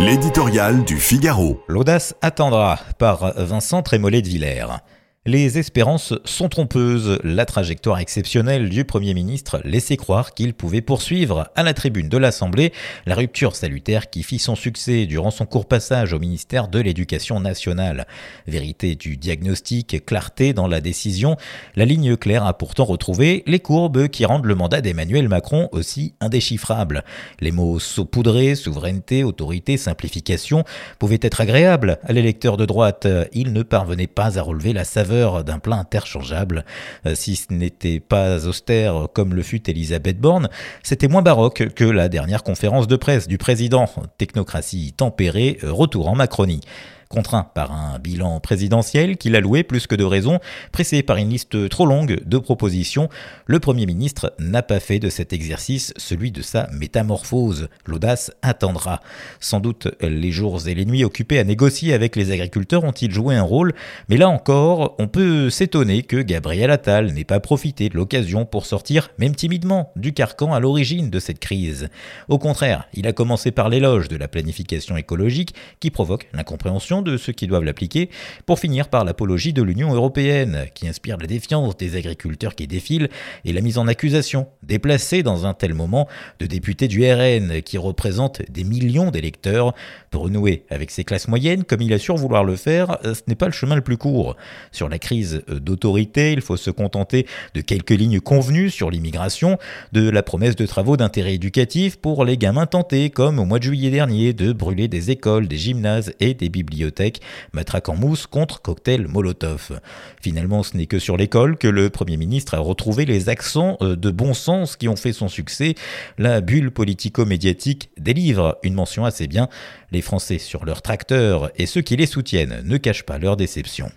L'éditorial du Figaro. L'audace attendra par Vincent Trémollet de Villers. Les espérances sont trompeuses. La trajectoire exceptionnelle du Premier ministre laissait croire qu'il pouvait poursuivre à la tribune de l'Assemblée la rupture salutaire qui fit son succès durant son court passage au ministère de l'Éducation nationale. Vérité du diagnostic, clarté dans la décision, la ligne claire a pourtant retrouvé les courbes qui rendent le mandat d'Emmanuel Macron aussi indéchiffrable. Les mots saupoudrés, souveraineté, autorité, simplification pouvaient être agréables à l'électeur de droite. Il ne parvenait pas à relever la saveur d'un plat interchangeable. Euh, si ce n'était pas austère comme le fut Elisabeth Borne, c'était moins baroque que la dernière conférence de presse du président. Technocratie tempérée, retour en Macronie. Contraint par un bilan présidentiel qu'il a loué plus que de raison, pressé par une liste trop longue de propositions, le Premier ministre n'a pas fait de cet exercice celui de sa métamorphose. L'audace attendra. Sans doute les jours et les nuits occupés à négocier avec les agriculteurs ont-ils joué un rôle, mais là encore, on peut s'étonner que Gabriel Attal n'ait pas profité de l'occasion pour sortir, même timidement, du carcan à l'origine de cette crise. Au contraire, il a commencé par l'éloge de la planification écologique qui provoque l'incompréhension de ceux qui doivent l'appliquer, pour finir par l'apologie de l'Union européenne, qui inspire la défiance des agriculteurs qui défilent et la mise en accusation, déplacée dans un tel moment, de députés du RN qui représentent des millions d'électeurs. Pour renouer avec ces classes moyennes, comme il assure vouloir le faire, ce n'est pas le chemin le plus court. Sur la crise d'autorité, il faut se contenter de quelques lignes convenues sur l'immigration, de la promesse de travaux d'intérêt éducatif pour les gamins tentés, comme au mois de juillet dernier, de brûler des écoles, des gymnases et des bibliothèques matraque en mousse contre cocktail Molotov. Finalement, ce n'est que sur l'école que le Premier ministre a retrouvé les accents euh, de bon sens qui ont fait son succès. La bulle politico-médiatique délivre une mention assez bien. Les Français sur leurs tracteurs et ceux qui les soutiennent ne cachent pas leur déception.